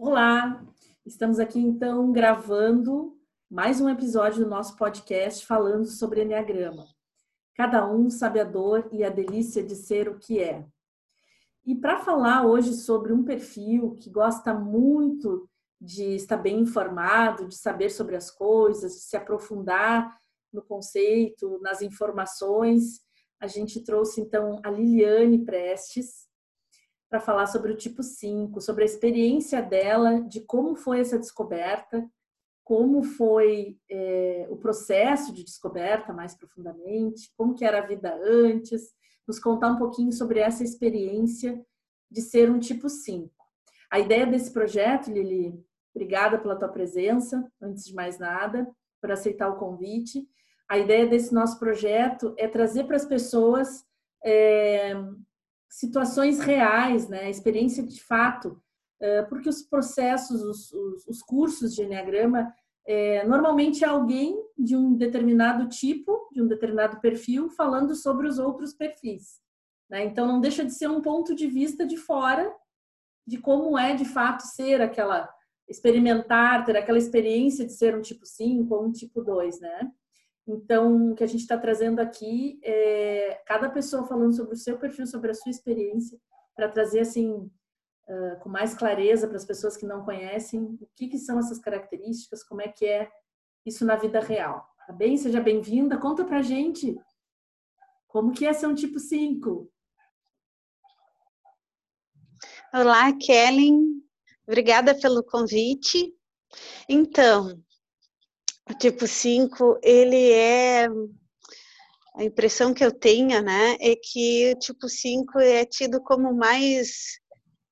Olá, estamos aqui então gravando mais um episódio do nosso podcast falando sobre Enneagrama. Cada um sabe a dor e a delícia de ser o que é. E para falar hoje sobre um perfil que gosta muito de estar bem informado, de saber sobre as coisas, de se aprofundar no conceito, nas informações, a gente trouxe então a Liliane Prestes, para falar sobre o tipo 5, sobre a experiência dela, de como foi essa descoberta, como foi é, o processo de descoberta mais profundamente, como que era a vida antes, nos contar um pouquinho sobre essa experiência de ser um tipo 5. A ideia desse projeto, Lili, obrigada pela tua presença, antes de mais nada, por aceitar o convite. A ideia desse nosso projeto é trazer para as pessoas é, situações reais, né? experiência de fato, porque os processos, os, os, os cursos de Enneagrama, é, normalmente é alguém de um determinado tipo, de um determinado perfil, falando sobre os outros perfis. Né? Então, não deixa de ser um ponto de vista de fora de como é de fato ser aquela, experimentar, ter aquela experiência de ser um tipo 5 ou um tipo 2, né? Então, o que a gente está trazendo aqui é cada pessoa falando sobre o seu perfil, sobre a sua experiência, para trazer assim uh, com mais clareza para as pessoas que não conhecem o que, que são essas características, como é que é isso na vida real. Tá bem? Seja bem-vinda. Conta para gente como que é ser um tipo 5. Olá, Kellen. Obrigada pelo convite. Então, o tipo 5, ele é. A impressão que eu tenho, né, é que o tipo 5 é tido como mais,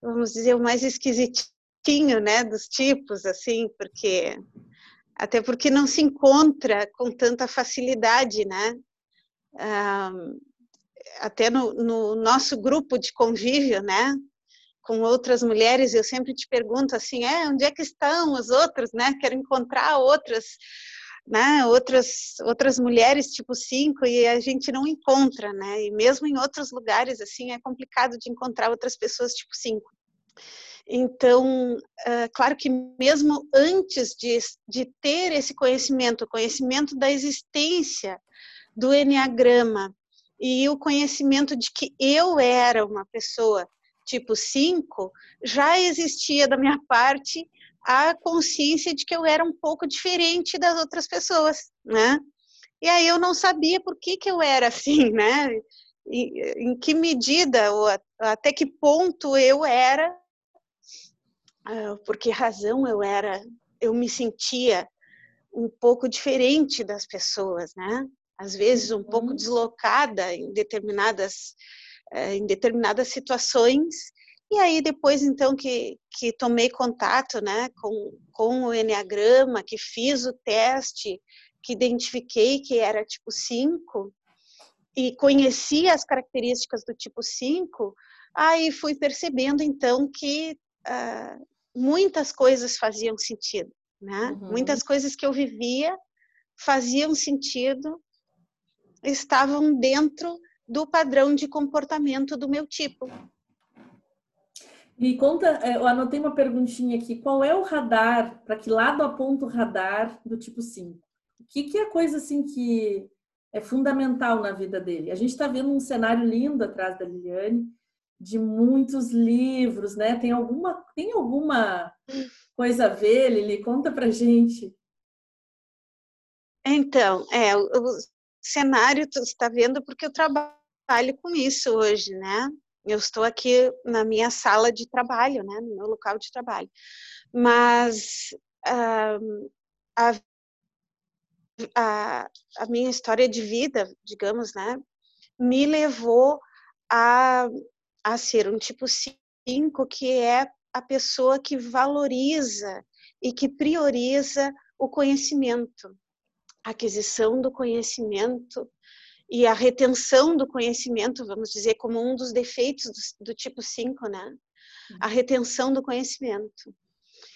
vamos dizer, o mais esquisitinho, né, dos tipos, assim, porque. Até porque não se encontra com tanta facilidade, né? Um, até no, no nosso grupo de convívio, né? Com outras mulheres, eu sempre te pergunto assim, é, onde é que estão os outros, né? Quero encontrar outras, né? Outras outras mulheres tipo 5 e a gente não encontra, né? E mesmo em outros lugares assim é complicado de encontrar outras pessoas tipo 5. Então, é, claro que mesmo antes de, de ter esse conhecimento, conhecimento da existência do Enneagrama e o conhecimento de que eu era uma pessoa tipo 5, já existia da minha parte a consciência de que eu era um pouco diferente das outras pessoas, né? E aí eu não sabia por que, que eu era assim, né? E, em que medida, ou até que ponto eu era, ah, por que razão eu era, eu me sentia um pouco diferente das pessoas, né? Às vezes um pouco uhum. deslocada em determinadas em determinadas situações. E aí depois então que, que tomei contato, né, com, com o Enneagrama, que fiz o teste, que identifiquei que era tipo 5 e conheci as características do tipo 5, aí fui percebendo então que uh, muitas coisas faziam sentido, né? Uhum. Muitas coisas que eu vivia faziam sentido, estavam dentro do padrão de comportamento do meu tipo. Me conta, é, eu anotei uma perguntinha aqui. Qual é o radar? Para que lado aponta o radar do tipo 5? O que, que é coisa assim que é fundamental na vida dele? A gente está vendo um cenário lindo atrás da Liliane, de muitos livros, né? Tem alguma, tem alguma coisa a ver, Lili? Conta pra gente. Então, é, o, o cenário tu está vendo porque eu trabalho com isso hoje, né? Eu estou aqui na minha sala de trabalho, né? No meu local de trabalho. Mas uh, a, a, a minha história de vida, digamos, né? Me levou a, a ser um tipo 5, que é a pessoa que valoriza e que prioriza o conhecimento, a aquisição do conhecimento e a retenção do conhecimento, vamos dizer, como um dos defeitos do, do tipo 5, né? A uhum. retenção do conhecimento.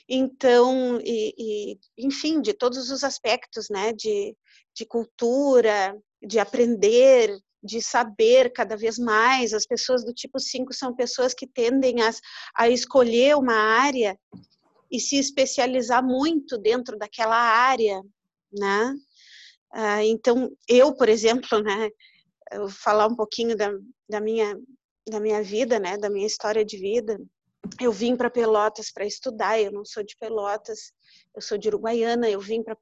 Então, e, e, enfim, de todos os aspectos, né? De, de cultura, de aprender, de saber cada vez mais. As pessoas do tipo 5 são pessoas que tendem a, a escolher uma área e se especializar muito dentro daquela área, né? Ah, então, eu, por exemplo, né, eu vou falar um pouquinho da, da, minha, da minha vida, né, da minha história de vida. Eu vim para Pelotas para estudar, eu não sou de Pelotas, eu sou de Uruguaiana, eu vim para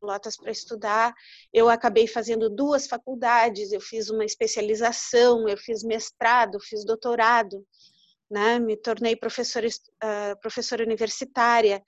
Pelotas para estudar. Eu acabei fazendo duas faculdades, eu fiz uma especialização, eu fiz mestrado, fiz doutorado, né? me tornei professora, uh, professora universitária,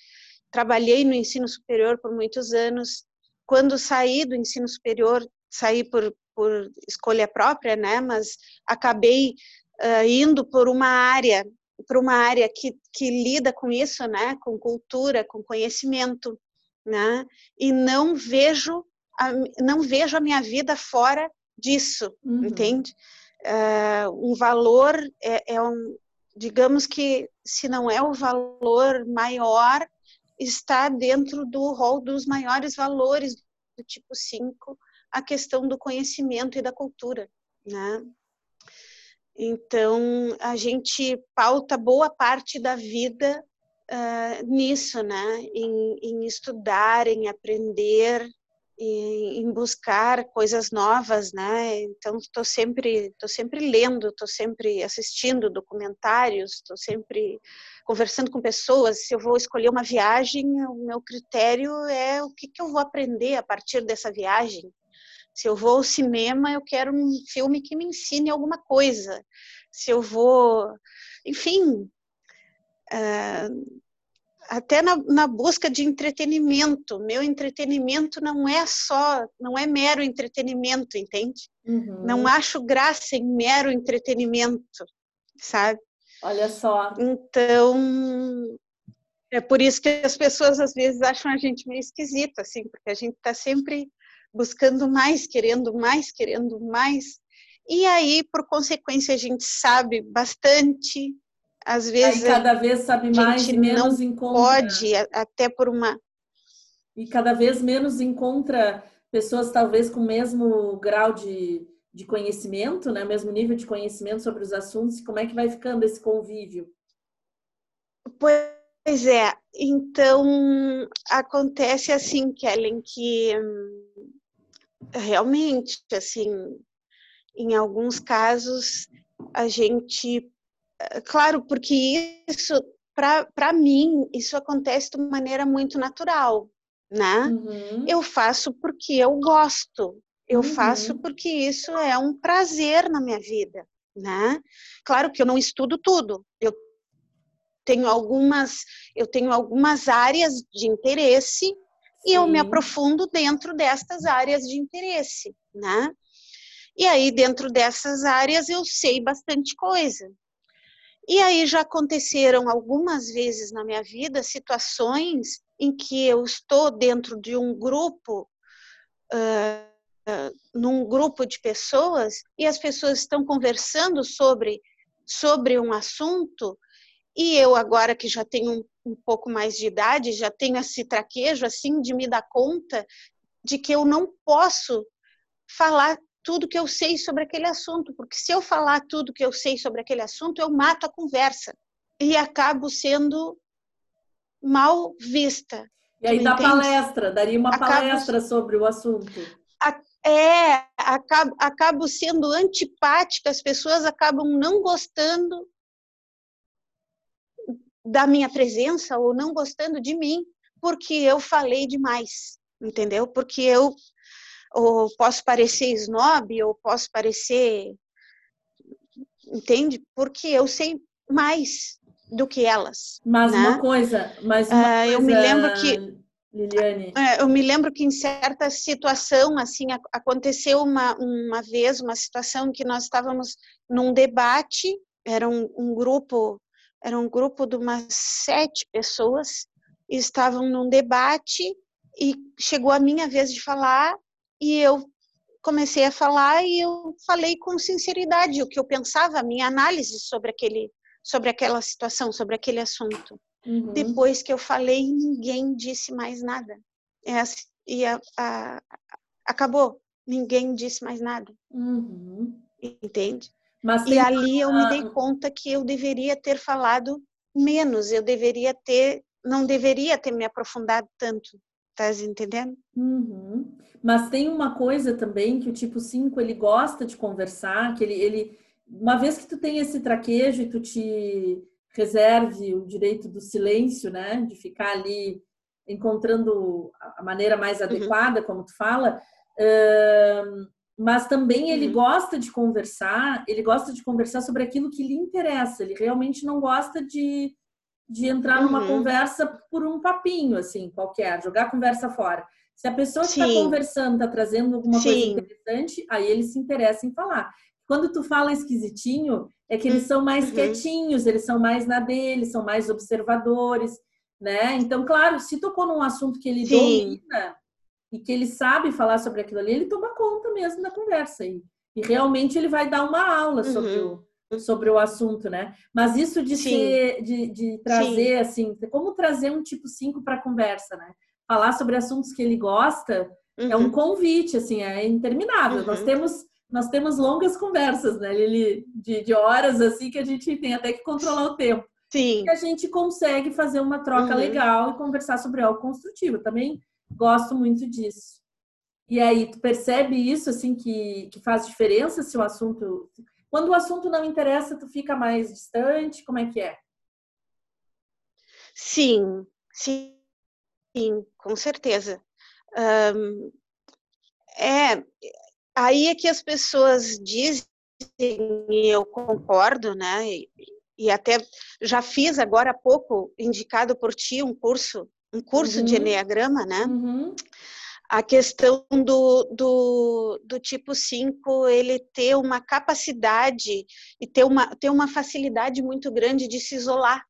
trabalhei no ensino superior por muitos anos. Quando saí do ensino superior, saí por, por escolha própria, né? mas acabei uh, indo por uma área para uma área que, que lida com isso, né, com cultura, com conhecimento, né, e não vejo a, não vejo a minha vida fora disso, uhum. entende? Uh, um valor é, é, um, digamos que se não é o valor maior, está dentro do rol dos maiores valores do tipo 5, a questão do conhecimento e da cultura, né? Então, a gente pauta boa parte da vida uh, nisso, né? Em, em, estudar, em aprender, em, buscar coisas novas, né? Então, estou sempre, tô sempre lendo, estou sempre assistindo documentários, estou sempre conversando com pessoas. Se eu vou escolher uma viagem, o meu critério é o que, que eu vou aprender a partir dessa viagem se eu vou ao cinema, eu quero um filme que me ensine alguma coisa. Se eu vou, enfim, uh, até na, na, busca de entretenimento. Meu entretenimento não é só, não é mero entretenimento, entende? Uhum. Não acho graça em mero entretenimento, sabe? Olha só. Então, é por isso que as pessoas às vezes acham a gente meio esquisito, assim, porque a gente está sempre buscando mais, querendo mais, querendo mais. E aí, por consequência, a gente sabe bastante, às vezes. Aí cada vez sabe mais e menos não encontra. Pode, até por uma. E cada vez menos encontra pessoas, talvez, com o mesmo grau de, de conhecimento, né? o mesmo nível de conhecimento sobre os assuntos. Como é que vai ficando esse convívio? Pois é, então acontece assim, Kellen, que realmente, assim, em alguns casos, a gente. Eh, claro, porque isso, para mim, isso acontece de maneira muito natural, né? Uhum. Eu faço porque eu gosto, eu uhum. faço porque isso é um prazer na minha vida, né? Claro que eu não estudo tudo, eu tenho algumas, eu tenho algumas áreas de interesse e eu me aprofundo dentro destas áreas de interesse, né? E aí, dentro dessas áreas, eu sei bastante coisa. E aí já aconteceram algumas vezes na minha vida situações em que eu estou dentro de um grupo, uh, num grupo de pessoas, e as pessoas estão conversando sobre, sobre um assunto, e eu agora que já tenho um um pouco mais de idade, já tenho esse traquejo assim de me dar conta de que eu não posso falar tudo que eu sei sobre aquele assunto, porque se eu falar tudo que eu sei sobre aquele assunto, eu mato a conversa e acabo sendo mal vista. E aí dá palestra, daria uma acabo, palestra sobre o assunto. É, acabo, acabo sendo antipática, as pessoas acabam não gostando da minha presença ou não gostando de mim porque eu falei demais, entendeu? Porque eu ou posso parecer snob ou posso parecer entende? Porque eu sei mais do que elas. Mas né? uma coisa, mas uma uh, eu me lembro que Liliane. É, eu me lembro que em certa situação assim aconteceu uma uma vez uma situação que nós estávamos num debate era um, um grupo era um grupo de umas sete pessoas, estavam num debate e chegou a minha vez de falar e eu comecei a falar e eu falei com sinceridade o que eu pensava, a minha análise sobre aquele sobre aquela situação, sobre aquele assunto. Uhum. Depois que eu falei, ninguém disse mais nada. É, e a, a, acabou, ninguém disse mais nada. Uhum. Entende? Mas e ali eu me dei conta que eu deveria ter falado menos, eu deveria ter não deveria ter me aprofundado tanto. Tá entendendo? Uhum. Mas tem uma coisa também que o tipo 5 ele gosta de conversar, que ele, ele uma vez que tu tem esse traquejo e tu te reserve o direito do silêncio, né, de ficar ali encontrando a maneira mais uhum. adequada, uhum. como tu fala, uh, mas também ele uhum. gosta de conversar, ele gosta de conversar sobre aquilo que lhe interessa, ele realmente não gosta de, de entrar numa uhum. conversa por um papinho, assim, qualquer, jogar a conversa fora. Se a pessoa que está conversando está trazendo alguma Sim. coisa interessante, aí ele se interessa em falar. Quando tu fala esquisitinho, é que eles são mais uhum. quietinhos, eles são mais na dele, são mais observadores, né? Então, claro, se tocou num assunto que ele Sim. domina e que ele sabe falar sobre aquilo ali, ele toma conta mesmo da conversa e, e realmente ele vai dar uma aula uhum. sobre o sobre o assunto, né? Mas isso de ser, de, de trazer, Sim. assim, como trazer um tipo 5 para a conversa, né? Falar sobre assuntos que ele gosta uhum. é um uhum. convite, assim, é interminável. Uhum. Nós temos nós temos longas conversas, né, Lili? De, de horas, assim, que a gente tem até que controlar o tempo. Sim. E a gente consegue fazer uma troca uhum. legal e conversar sobre algo construtivo. Também gosto muito disso. E aí, tu percebe isso, assim, que, que faz diferença se o assunto... Quando o assunto não interessa, tu fica mais distante? Como é que é? Sim, sim, sim com certeza. Um, é, aí é que as pessoas dizem, e eu concordo, né? E, e, até já fiz agora há pouco, indicado por ti, um curso, um curso uhum. de Enneagrama, né? Uhum. A questão do, do, do tipo 5, ele ter uma capacidade e ter uma, ter uma facilidade muito grande de se isolar.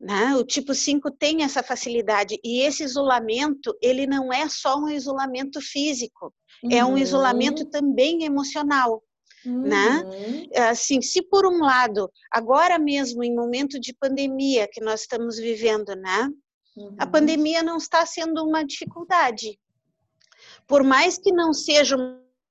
Né? O tipo 5 tem essa facilidade e esse isolamento, ele não é só um isolamento físico, uhum. é um uhum. isolamento também emocional. Né? Uhum. Né? Assim, se por um lado, agora mesmo em momento de pandemia que nós estamos vivendo, né? Uhum. A pandemia não está sendo uma dificuldade. Por mais que não seja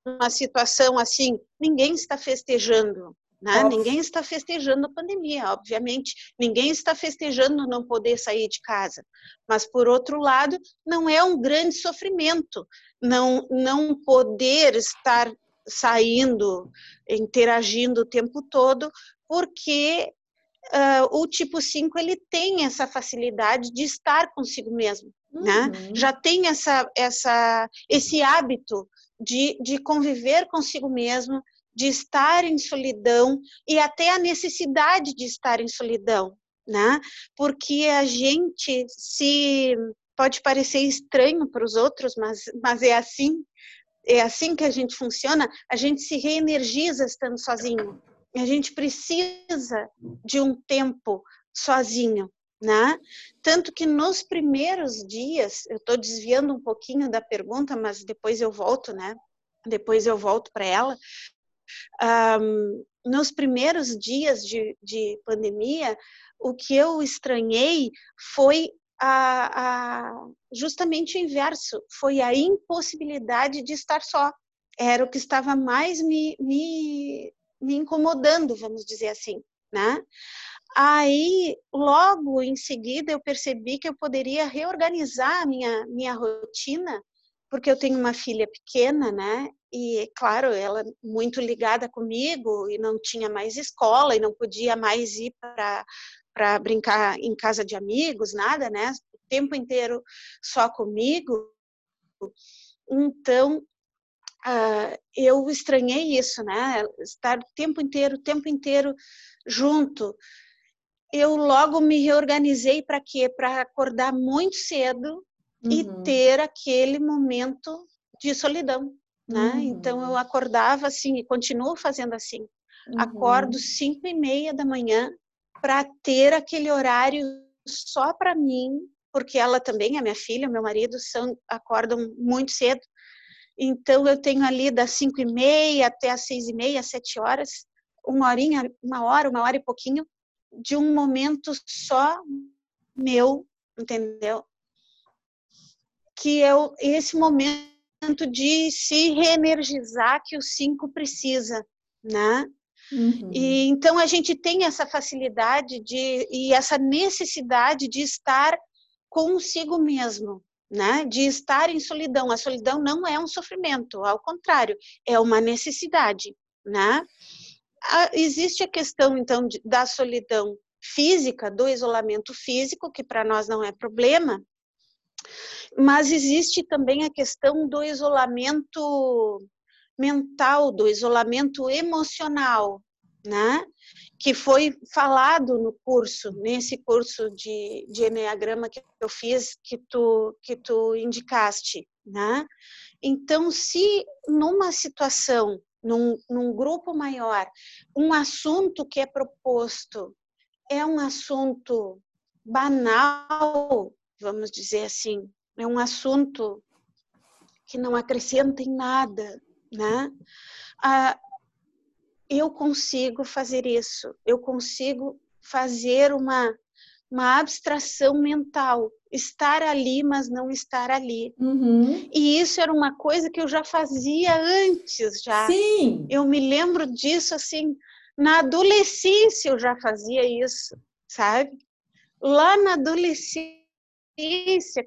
uma situação assim, ninguém está festejando, né? Ninguém está festejando a pandemia, obviamente. Ninguém está festejando não poder sair de casa. Mas, por outro lado, não é um grande sofrimento não, não poder estar saindo, interagindo o tempo todo, porque uh, o tipo 5 ele tem essa facilidade de estar consigo mesmo. Né? Uhum. Né? Já tem essa, essa, esse hábito de, de conviver consigo mesmo, de estar em solidão e até a necessidade de estar em solidão, né? Porque a gente se pode parecer estranho para os outros, mas, mas é assim, é assim que a gente funciona. A gente se reenergiza estando sozinho. A gente precisa de um tempo sozinho, né? Tanto que nos primeiros dias, eu estou desviando um pouquinho da pergunta, mas depois eu volto, né? Depois eu volto para ela um, nos primeiros dias de, de pandemia, o que eu estranhei foi a, a, justamente o inverso, foi a impossibilidade de estar só. Era o que estava mais me, me, me incomodando, vamos dizer assim, né? Aí, logo em seguida, eu percebi que eu poderia reorganizar a minha, minha rotina porque eu tenho uma filha pequena, né? E, claro, ela muito ligada comigo e não tinha mais escola e não podia mais ir para brincar em casa de amigos, nada, né? O tempo inteiro só comigo. Então, uh, eu estranhei isso, né? Estar o tempo inteiro, o tempo inteiro junto. Eu logo me reorganizei para quê? Para acordar muito cedo uhum. e ter aquele momento de solidão, né? Uhum. Então eu acordava assim e continuo fazendo assim. Uhum. Acordo cinco e meia da manhã para ter aquele horário só para mim, porque ela também, a minha filha, meu marido, são acordam muito cedo. Então eu tenho ali das cinco e meia até as seis e meia, sete horas, uma horinha, uma hora, uma hora e pouquinho de um momento só meu, entendeu? que é esse momento de se reenergizar que o 5 precisa, né? Uhum. E então a gente tem essa facilidade de e essa necessidade de estar consigo mesmo, né? De estar em solidão. A solidão não é um sofrimento, ao contrário, é uma necessidade, né? Existe a questão então da solidão física, do isolamento físico, que para nós não é problema, mas existe também a questão do isolamento mental, do isolamento emocional, né? Que foi falado no curso, nesse curso de, de Enneagrama que eu fiz, que tu, que tu indicaste, né? Então, se numa situação, num, num grupo maior, um assunto que é proposto é um assunto banal, vamos dizer assim, é um assunto que não acrescenta em nada, né? Ah, eu consigo fazer isso, eu consigo fazer uma, uma abstração mental, estar ali, mas não estar ali. Uhum. E isso era uma coisa que eu já fazia antes, já. Sim. Eu me lembro disso assim, na adolescência eu já fazia isso, sabe? Lá na adolescência,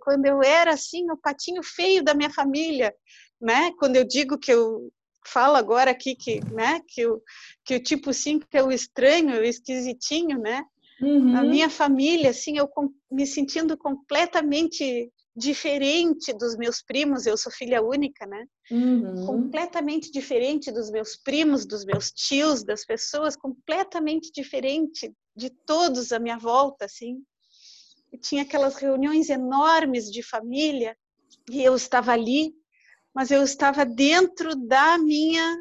quando eu era assim, o patinho feio da minha família, né? Quando eu digo que eu falo agora aqui que, né, que o, que o tipo 5 é o estranho, o esquisitinho, né? Uhum. A minha família, assim, eu me sentindo completamente diferente dos meus primos, eu sou filha única, né? Uhum. Completamente diferente dos meus primos, dos meus tios, das pessoas, completamente diferente de todos à minha volta, assim. E tinha aquelas reuniões enormes de família e eu estava ali mas eu estava dentro da minha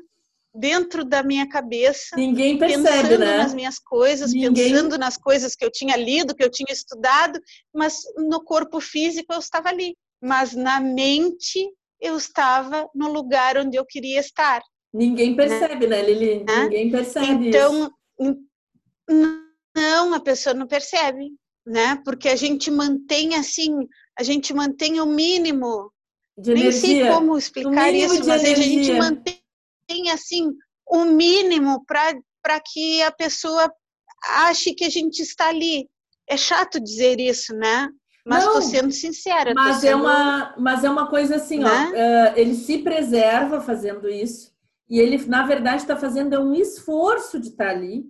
dentro da minha cabeça, Ninguém percebe, pensando né? nas minhas coisas, Ninguém... pensando nas coisas que eu tinha lido, que eu tinha estudado, mas no corpo físico eu estava ali, mas na mente eu estava no lugar onde eu queria estar. Ninguém percebe, né, né Lili? Né? Ninguém percebe então, isso. não, a pessoa não percebe, né? Porque a gente mantém assim, a gente mantém o mínimo de Nem sei como explicar isso, mas energia. a gente mantém assim o mínimo para que a pessoa ache que a gente está ali. É chato dizer isso, né? Mas estou sendo sincera. Mas, sendo, é uma, mas é uma coisa assim, né? ó, uh, ele se preserva fazendo isso, e ele, na verdade, está fazendo um esforço de estar tá ali,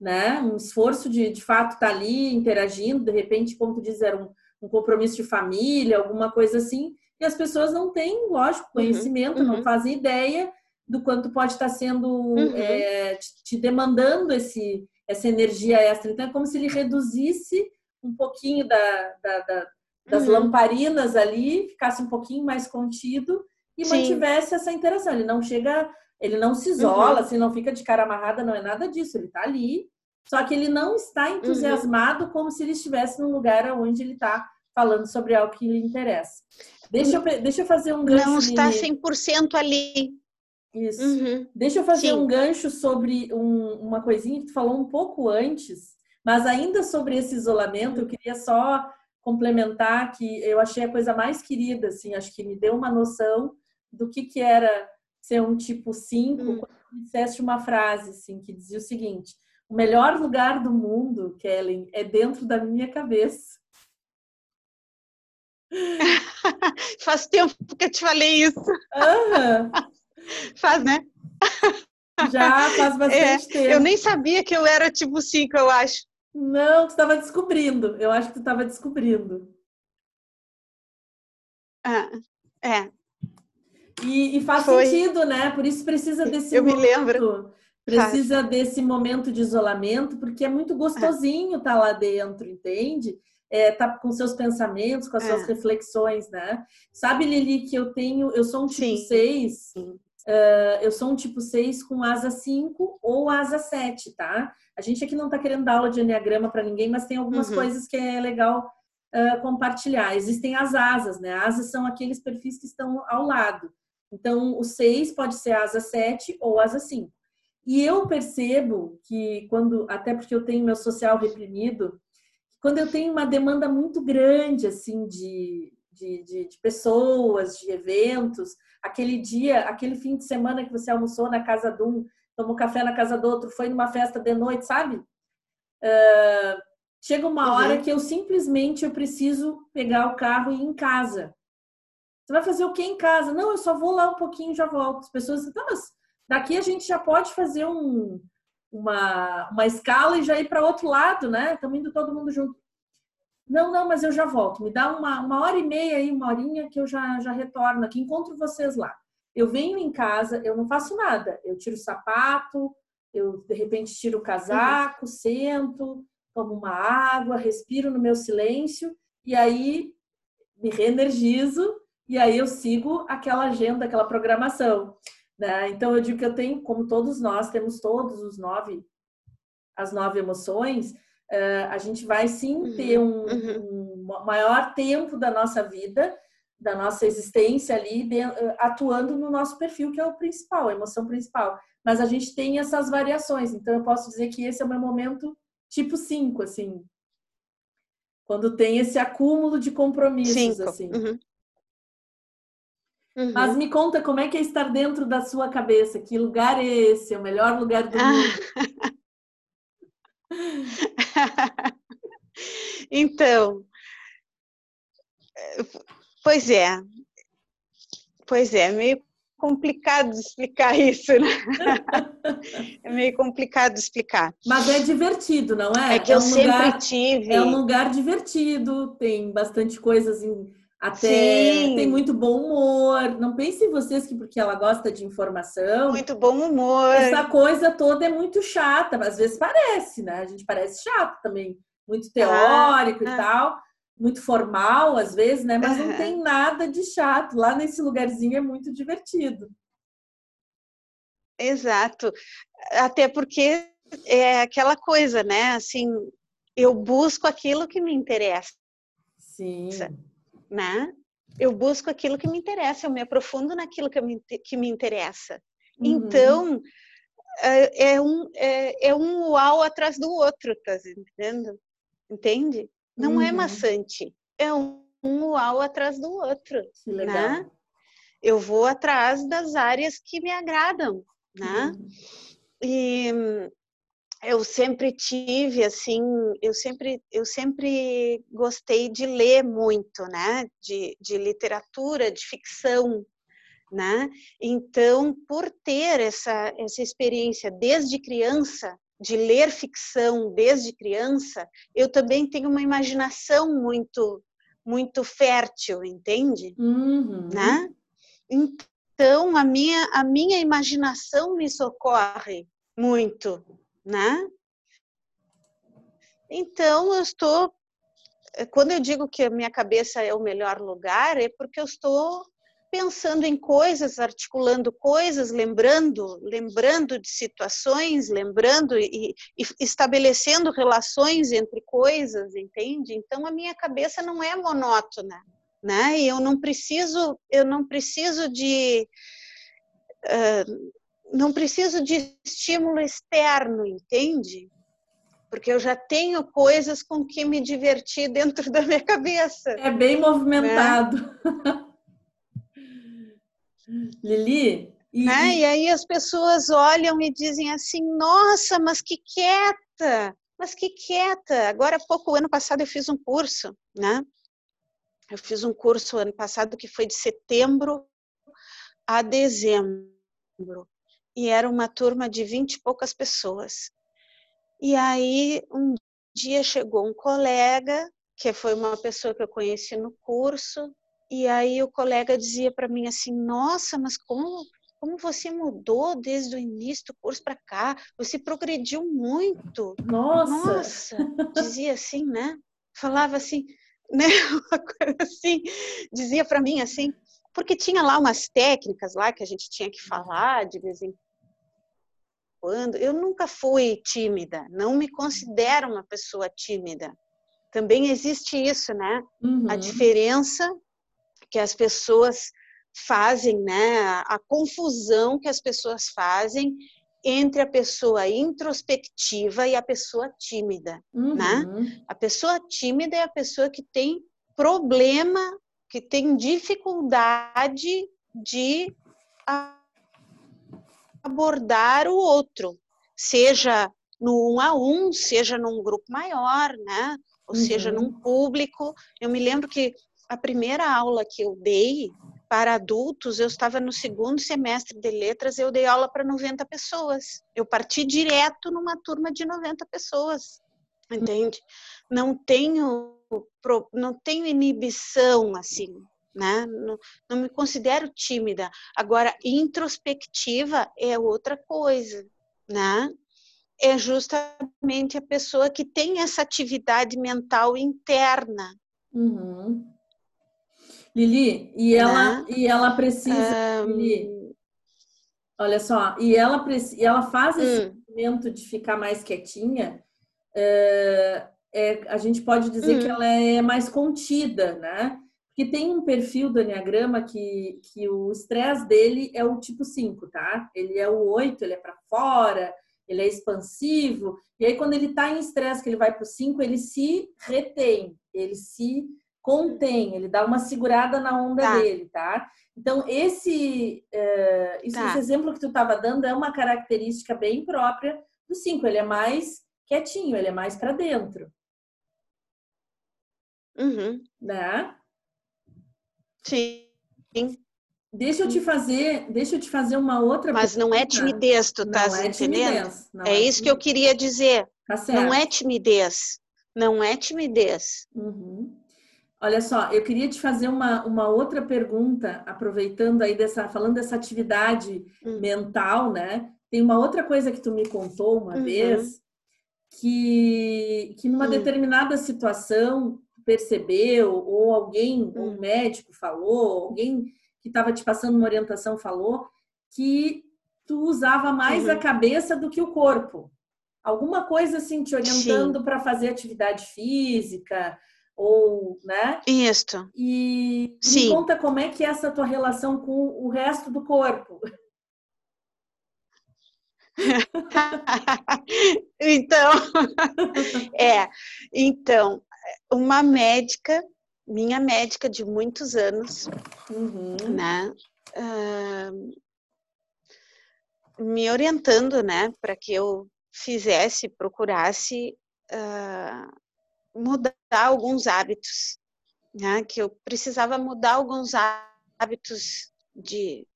né? Um esforço de, de fato, estar tá ali, interagindo, de repente, como tu diz, era um, um compromisso de família, alguma coisa assim, e as pessoas não têm, lógico, uhum, conhecimento, uhum, uhum. não fazem ideia do quanto pode estar sendo uhum. é, te, te, demandando esse, essa energia extra. Então é como se ele reduzisse um pouquinho da, da, da, das uhum. lamparinas ali, ficasse um pouquinho mais contido e Sim. mantivesse essa interação. Ele não chega, ele não se isola, uhum. assim, não fica de cara amarrada, não é nada disso. Ele está ali, só que ele não está entusiasmado como se ele estivesse num lugar onde ele está falando sobre algo que lhe interessa. Deixa eu, deixa eu fazer um gancho. Não está 100% ali. Isso. Uhum. Deixa eu fazer Sim. um gancho sobre um, uma coisinha que tu falou um pouco antes, mas ainda sobre esse isolamento, eu queria só complementar que eu achei a coisa mais querida, assim, acho que me deu uma noção do que, que era ser um tipo 5, hum. quando tu disseste uma frase, assim, que dizia o seguinte, o melhor lugar do mundo, Kellen, é dentro da minha cabeça. Faz tempo que eu te falei isso. Uhum. Faz, né? Já faz bastante é, tempo. Eu nem sabia que eu era tipo 5, eu acho. Não, tu estava descobrindo. Eu acho que tu estava descobrindo. Ah, é. E, e faz Foi. sentido, né? Por isso precisa desse eu momento. me lembro. Precisa faz. desse momento de isolamento, porque é muito gostosinho estar tá lá dentro, entende? é, tá com seus pensamentos, com as é. suas reflexões, né? Sabe, Lili, que eu tenho, eu sou um tipo 6, uh, eu sou um tipo 6 com asa 5 ou asa 7, tá? A gente aqui não tá querendo dar aula de Enneagrama para ninguém, mas tem algumas uhum. coisas que é legal uh, compartilhar. Existem as asas, né? Asas são aqueles perfis que estão ao lado. Então, o 6 pode ser asa 7 ou asa 5. E eu percebo que quando, até porque eu tenho meu social reprimido, quando eu tenho uma demanda muito grande, assim, de, de, de, de, pessoas, de eventos, aquele dia, aquele fim de semana que você almoçou na casa de um, tomou café na casa do outro, foi numa festa de noite, sabe? Uh, chega uma hora uhum. que eu simplesmente eu preciso pegar o carro e ir em casa. Você vai fazer o que em casa? Não, eu só vou lá um pouquinho e já volto. As pessoas dizem, tá, mas daqui a gente já pode fazer um, uma, uma escala e já ir para outro lado, né? Estamos indo todo mundo junto. Não, não, mas eu já volto. Me dá uma, uma hora e meia aí, uma horinha que eu já, já retorno aqui. Encontro vocês lá. Eu venho em casa, eu não faço nada. Eu tiro o sapato, eu de repente tiro o casaco, sento, tomo uma água, respiro no meu silêncio e aí me reenergizo e aí eu sigo aquela agenda, aquela programação. Né? Então eu digo que eu tenho, como todos nós temos todos os nove, as nove emoções, uh, a gente vai sim uhum. ter um, uhum. um, maior tempo da nossa vida, da nossa existência ali, de, uh, atuando no nosso perfil, que é o principal, a emoção principal. Mas a gente tem essas variações, então eu posso dizer que esse é o meu momento tipo 5, assim. Quando tem esse acúmulo de compromissos, Cinco. assim. Uhum. Uhum. Mas me conta como é que é estar dentro da sua cabeça. Que lugar é esse? É o melhor lugar do mundo? então, pois é, pois é, meio complicado de explicar isso, né? é meio complicado de explicar. Mas é divertido, não é? É que é eu um sempre lugar, tive. É um lugar divertido, tem bastante coisas em até Sim. tem muito bom humor. Não pense em vocês que porque ela gosta de informação. Muito bom humor. Essa coisa toda é muito chata, às vezes parece, né? A gente parece chato também, muito teórico ah, e ah. tal, muito formal às vezes, né? Mas não tem nada de chato. Lá nesse lugarzinho é muito divertido. Exato. Até porque é aquela coisa, né? Assim, eu busco aquilo que me interessa. Sim né? Eu busco aquilo que me interessa, eu me aprofundo naquilo que me, que me interessa. Uhum. Então, é, é, um, é, é, um uau atrás do outro, tá entendendo? Entende? Não é uhum. é maçante, é um, um uau atrás do outro, né? Eu vou atrás das áreas que me agradam, né? Uhum. E eu sempre tive assim, eu sempre eu sempre gostei de ler muito, né? De, de literatura, de ficção, né? Então, por ter essa essa experiência desde criança de ler ficção desde criança, eu também tenho uma imaginação muito muito fértil, entende? Uhum. Né? Então, a minha a minha imaginação me socorre muito né? Então, eu estou. Eh, quando eu digo que a minha cabeça é o melhor lugar, é porque eu estou pensando em coisas, articulando coisas, lembrando, lembrando de situações, lembrando e, e, estabelecendo relações entre coisas, entende? Então a minha cabeça não é monótona, né? E eu não preciso, eu não preciso de uh, não preciso de estímulo externo, entende? Porque eu já tenho coisas com que me divertir dentro da minha cabeça. É bem movimentado. Né? Lili? E, né? e aí as pessoas olham e dizem assim: nossa, mas que quieta! Mas que quieta! Agora há pouco, ano passado, eu fiz um curso, né? Eu fiz um curso ano passado que foi de setembro a dezembro e era uma turma de vinte e poucas pessoas. E aí um dia chegou um colega, que foi uma pessoa que eu conheci no curso, e aí o colega dizia para mim assim: "Nossa, mas como como você mudou desde o início do curso para cá? Você progrediu muito". Nossa. Nossa, dizia assim, né? Falava assim, né? Uma coisa assim, dizia para mim assim, porque tinha lá umas técnicas lá que a gente tinha que falar de vez em quando. Eu nunca fui tímida, não me considero uma pessoa tímida. Também existe isso, né? Uhum. A diferença que as pessoas fazem, né? A confusão que as pessoas fazem entre a pessoa introspectiva e a pessoa tímida, né? uhum. né? A pessoa tímida é a pessoa que tem problema, que tem dificuldade de abordar o outro, seja no um a um, seja num grupo maior, né? Ou uhum. seja, num público. Eu me lembro que a primeira aula que eu dei para adultos, eu estava no segundo semestre de letras, eu dei aula para 90 pessoas. Eu parti direto numa turma de 90 pessoas. Entende? Não tenho não tenho inibição assim, né? Não, não me considero tímida. Agora, introspectiva é outra coisa, né? É justamente a pessoa que tem essa atividade mental interna. Uhum. Lili, e ela, né? e ela precisa. Um... Lili, olha só, e ela, e ela faz esse hum. movimento de ficar mais quietinha. É, é, a gente pode dizer hum. que ela é mais contida, né? Porque tem um perfil do Enneagrama que, que o estresse dele é o tipo 5, tá? Ele é o 8, ele é para fora, ele é expansivo. E aí, quando ele tá em estresse, que ele vai para o 5, ele se retém, ele se contém, ele dá uma segurada na onda tá. dele, tá? Então, esse, uh, isso, tá. esse exemplo que tu estava dando é uma característica bem própria do 5. Ele é mais quietinho, ele é mais para dentro. Uhum. Né? Sim. Deixa eu te fazer, deixa eu te fazer uma outra Mas não é timidez, tu tá é entendendo? é, é, isso que eu queria dizer. Tá não é timidez. Não é timidez. Uhum. Olha só, eu queria te fazer uma, uma outra pergunta, aproveitando aí dessa, falando dessa atividade uhum. mental, né? Tem uma outra coisa que tu me contou uma uhum. vez, que, que numa hum. determinada situação percebeu, ou alguém, um hum. médico falou, alguém que estava te passando uma orientação falou, que tu usava mais uhum. a cabeça do que o corpo. Alguma coisa assim te orientando para fazer atividade física, ou, né? Isso. E Sim. me conta como é que é essa tua relação com o resto do corpo. então, é, então, uma médica, minha médica de muitos anos, uhum. né, uh, me orientando, né, para que eu fizesse, procurasse uh, mudar alguns hábitos, né, que eu precisava mudar alguns hábitos de,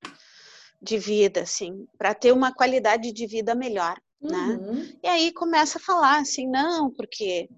de vida, assim, para ter uma qualidade de vida melhor, né? uhum. né? E aí começa a falar assim, não, porque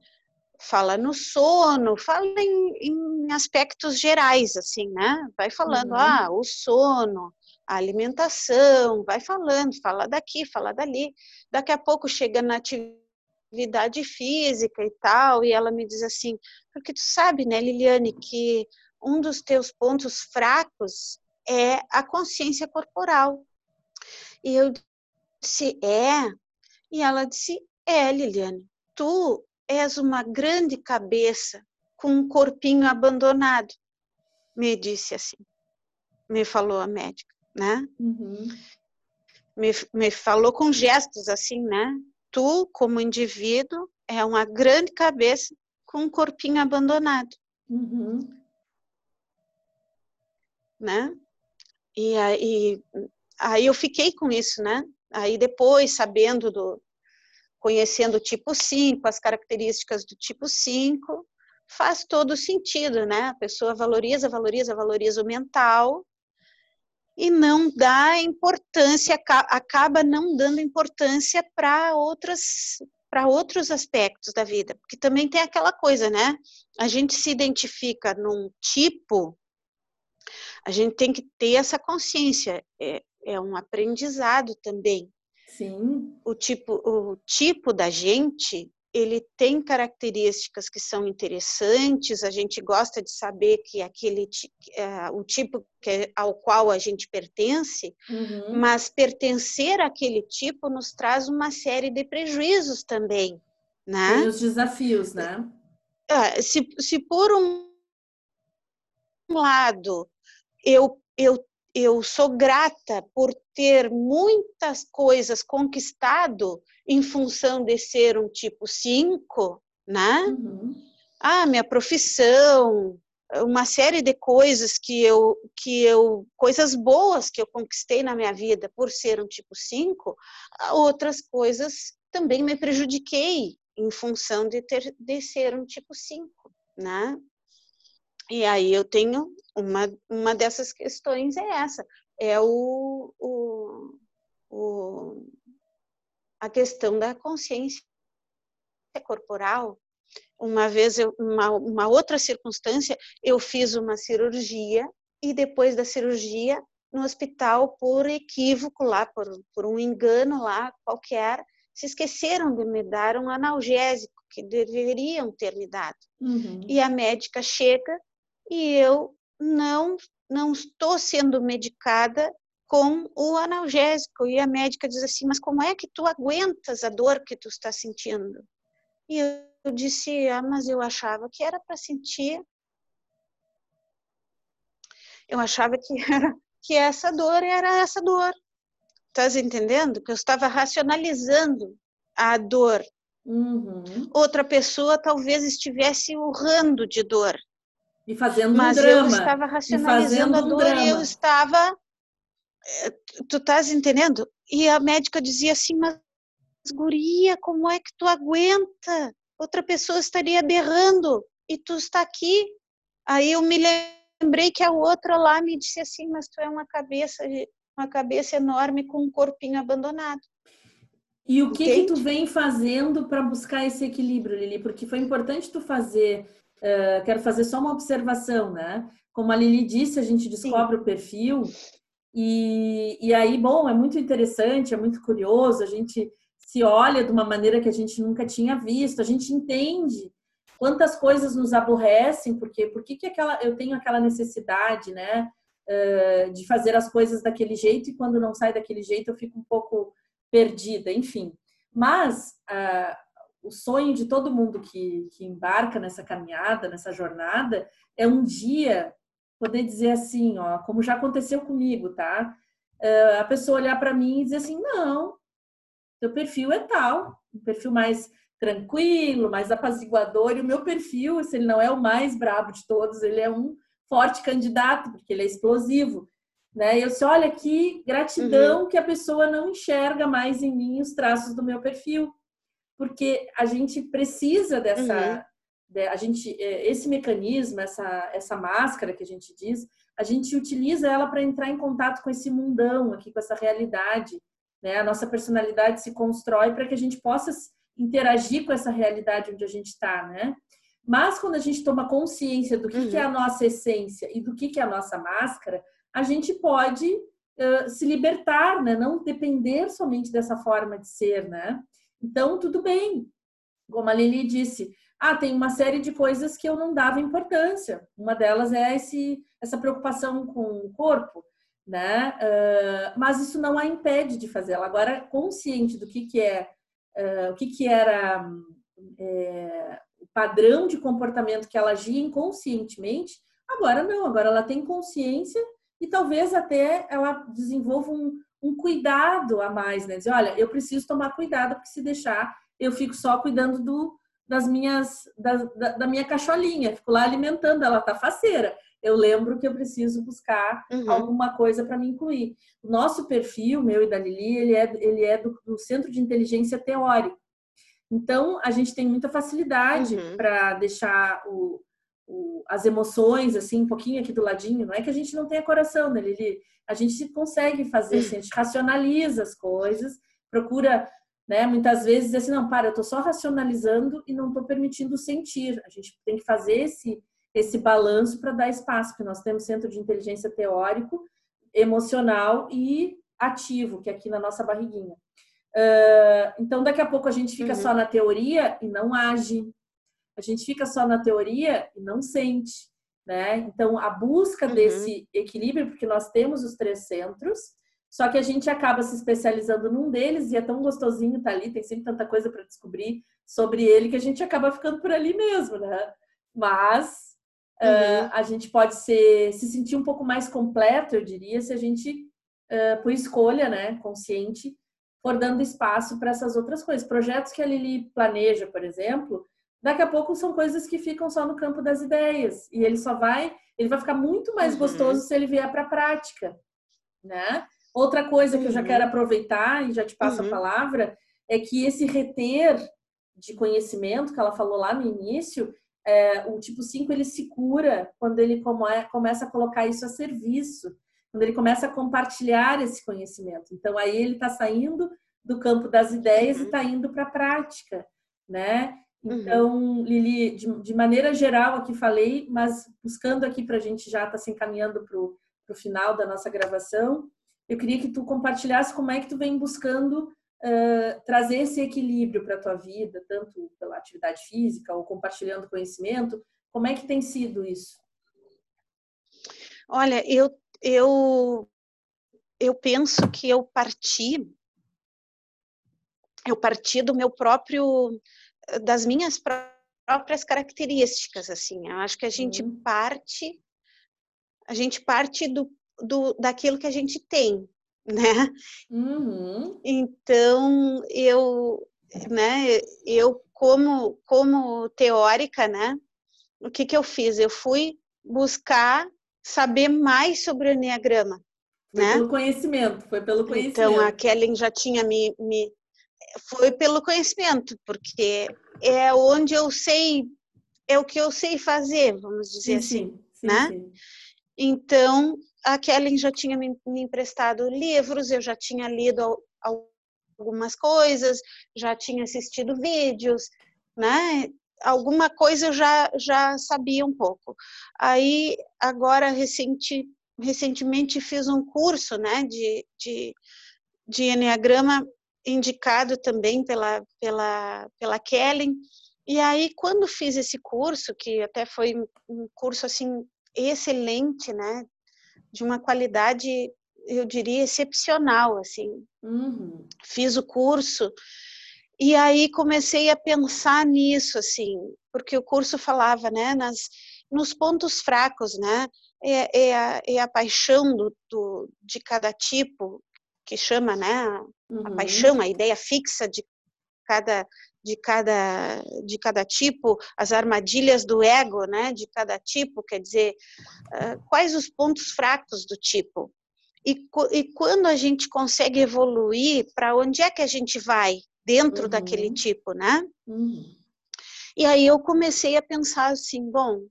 fala no sono, fala em, em aspectos gerais, assim, né? Vai falando, uhum. ah, o sono, a alimentação, vai falando, fala daqui, fala dali. Daqui a pouco chega na atividade física e tal, e ela me diz assim, porque tu sabe, né, Liliane, que um dos teus pontos fracos é a consciência corporal. E eu disse, é? E ela disse, é, Liliane, tu és uma grande cabeça com um corpinho abandonado, me disse assim, me falou a médica, né? Uhum. Me, me falou com gestos assim, né? Tu, como indivíduo, é uma grande cabeça com um corpinho abandonado. Uhum. Né? E aí, aí eu fiquei com isso, né? Aí depois, sabendo do, conhecendo o tipo 5, as características do tipo 5, faz todo sentido, né? A pessoa valoriza, valoriza, valoriza o mental e não dá importância, acaba não dando importância para outras para outros aspectos da vida, porque também tem aquela coisa, né? A gente se identifica num tipo, a gente tem que ter essa consciência, é, é um aprendizado também. Sim. O tipo, o tipo da gente, ele tem características que são interessantes, a gente gosta de saber que aquele é, o tipo que, ao qual a gente pertence, uhum. mas pertencer àquele tipo nos traz uma série de prejuízos também, né? Tem os desafios, né? É, se, se por um lado eu, eu eu sou grata por ter muitas coisas conquistado em função de ser um tipo 5, né? Uhum. Ah, minha profissão, uma série de coisas que eu, que eu, coisas boas que eu conquistei na minha vida por ser um tipo 5, outras coisas também me prejudiquei em função de, ter, de ser um tipo 5, né? E aí eu tenho uma, uma dessas questões é essa, é o, o, o a questão da consciência corporal, uma vez, eu, uma, uma outra circunstância, eu fiz uma cirurgia e depois da cirurgia, no hospital, por equívoco lá, por, por um engano lá qualquer, se esqueceram de me dar um analgésico que deveriam ter me dado. Uhum. E a médica chega e eu não não estou sendo medicada com o analgésico. E a médica diz assim: Mas como é que tu aguentas a dor que tu está sentindo? E eu disse: Ah, mas eu achava que era para sentir. Eu achava que era que essa dor era essa dor. Estás entendendo? Que eu estava racionalizando a dor. Uhum. Outra pessoa talvez estivesse urrando de dor. E fazendo mas um drama. Mas eu estava racionalizando a dor um e eu estava eh, tu estás entendendo? E a médica dizia assim, mas guria, como é que tu aguenta? Outra pessoa estaria berrando e tu está aqui. Aí eu me lembrei que a outra lá me disse assim, mas tu é uma cabeça, uma cabeça enorme com um corpinho abandonado. E o que que tu vem fazendo para buscar esse equilíbrio, Lili? Porque foi importante tu fazer, uh, quero fazer só uma observação, né? Como a Lili disse, a gente descobre Sim. o perfil e, e aí, bom, é muito interessante, é muito curioso, a gente se olha de uma maneira que a gente nunca tinha visto, a gente entende quantas coisas nos aborrecem, porque por que, que aquela, eu tenho aquela necessidade, né, de fazer as coisas daquele jeito e quando não sai daquele jeito eu fico um pouco perdida, enfim. Mas o sonho de todo mundo que, que embarca nessa caminhada, nessa jornada, é um dia poder dizer assim, ó, como já aconteceu comigo, tá? Uh, a pessoa olhar para mim e dizer assim, não, teu perfil é tal, um perfil mais tranquilo, mais apaziguador, e o meu perfil, se ele não é o mais brabo de todos, ele é um forte candidato, porque ele é explosivo. Né? E eu disse, olha que gratidão uhum. que a pessoa não enxerga mais em mim os traços do meu perfil. Porque a gente precisa dessa, uhum a gente é, esse mecanismo, essa essa máscara que a gente diz, a gente utiliza ela para entrar em contato com esse mundão aqui, com essa realidade, né? A nossa personalidade se constrói para que a gente possa interagir com essa realidade onde a gente está, né? Mas quando a gente toma consciência do que, uhum. que é a uhum. nossa essência e do que, que é a nossa máscara, a gente pode uh, se libertar, né? Não depender somente dessa forma de ser, né? Então, tudo bem. Como a Lili disse, ah, tem uma série de coisas que eu não dava importância. Uma delas é esse, essa preocupação com o corpo, né? Uh, mas isso não a impede de fazê-la. Agora, consciente do que, que é, uh, o que, que era é, o padrão de comportamento que ela agia inconscientemente, agora não, agora ela tem consciência e talvez até ela desenvolva um, um cuidado a mais, né? Dizer, olha, eu preciso tomar cuidado, porque se deixar, eu fico só cuidando do, das minhas da, da, da, minha cacholinha, fico lá alimentando, ela tá faceira. Eu lembro que eu preciso buscar uhum. alguma coisa para me incluir. O nosso perfil, meu e da Lili, ele é, ele é do, do Centro de Inteligência Teórico. Então, a gente tem muita facilidade uhum. para deixar o, o, as emoções, assim, um pouquinho aqui do ladinho. Não é que a gente não tenha coração, né, Lili? A gente consegue fazer, assim, a gente racionaliza as coisas, procura né? Muitas vezes assim, não, para, eu estou só racionalizando e não estou permitindo sentir. A gente tem que fazer esse esse balanço para dar espaço, porque nós temos centro de inteligência teórico, emocional e ativo, que é aqui na nossa barriguinha. Uh, então, daqui a pouco a gente fica uhum. só na teoria e não age. A gente fica só na teoria e não sente. Né? Então, a busca uhum. desse equilíbrio, porque nós temos os três centros, só que a gente acaba se especializando num deles e é tão gostosinho estar tá ali, tem sempre tanta coisa para descobrir sobre ele que a gente acaba ficando por ali mesmo, né? Mas uhum. uh, a gente pode ser, se sentir um pouco mais completo, eu diria, se a gente, uh, por escolha, né, consciente, for dando espaço para essas outras coisas. Projetos que a Lili planeja, por exemplo, daqui a pouco são coisas que ficam só no campo das ideias e ele só vai, ele vai ficar muito mais uhum. gostoso se ele vier para a prática, né? Outra coisa que eu já uhum. quero aproveitar e já te passo uhum. a palavra é que esse reter de conhecimento que ela falou lá no início, é, o tipo 5 ele se cura quando ele come, começa a colocar isso a serviço, quando ele começa a compartilhar esse conhecimento. Então aí ele está saindo do campo das ideias uhum. e está indo para a prática, né? Uhum. Então, uhum. Lili, de, de, maneira geral aqui falei, mas buscando aqui para a gente já estar tá se encaminhando para o final da nossa gravação, eu queria que tu compartilhasse como é que tu vem buscando uh, trazer esse equilíbrio para a tua vida, tanto pela atividade física ou compartilhando conhecimento. Como é que tem sido isso? Olha, eu, eu, eu penso que eu parti, eu parti do meu próprio, das minhas próprias características, assim. Eu acho que a gente uhum. parte, a gente parte do, do, daquilo que a gente tem, né? Uhum. Então, eu, né, eu como, como teórica, né, o que que eu fiz? Eu fui buscar saber mais sobre o Enneagrama, foi né? pelo conhecimento, foi pelo conhecimento. Então, a Kellen já tinha me, me... Foi pelo conhecimento, porque é onde eu sei, é o que eu sei fazer, vamos dizer sim, assim, sim, sim, né? Então, a Kellen já tinha me, me emprestado livros, eu já tinha lido algumas coisas, já tinha assistido vídeos, né? Alguma coisa eu já, já sabia um pouco. Aí, agora, recente, recentemente, fiz um curso né, de, de, de Enneagrama, indicado também pela, pela, pela Kellen. E aí, quando fiz esse curso, que até foi um curso assim excelente, né? de uma qualidade, eu diria, excepcional, assim. Uhum. Fiz o curso e aí comecei a pensar nisso, assim, porque o curso falava, né, nas, nos pontos fracos, né, é, é, a, é a paixão do, do, de cada tipo, que chama, né, uhum. a paixão, a ideia fixa de cada de cada de cada tipo, as armadilhas do ego, né, de cada tipo, quer dizer, uh, quais os pontos fracos do tipo. E, e quando a gente consegue evoluir, para onde é que a gente vai dentro uhum. daquele tipo, né? Uhum. E aí eu comecei a pensar assim, bom,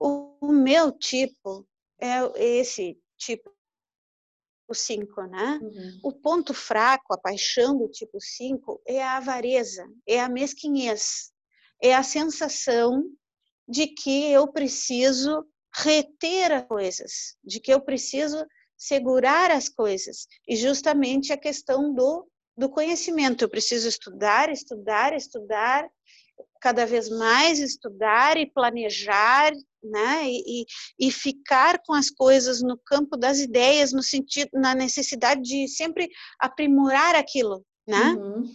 o, o meu tipo é esse tipo tipo 5, né? Uhum. O ponto fraco, a paixão do tipo 5 é a avareza, é a mesquinhez, é a sensação de que eu preciso reter as coisas, de que eu preciso segurar as coisas. E justamente a questão do, do conhecimento. Eu preciso estudar, estudar, estudar, cada vez mais estudar e planejar, né, e, e ficar com as coisas no campo das ideias, no sentido, na necessidade de sempre aprimorar aquilo, né, uhum.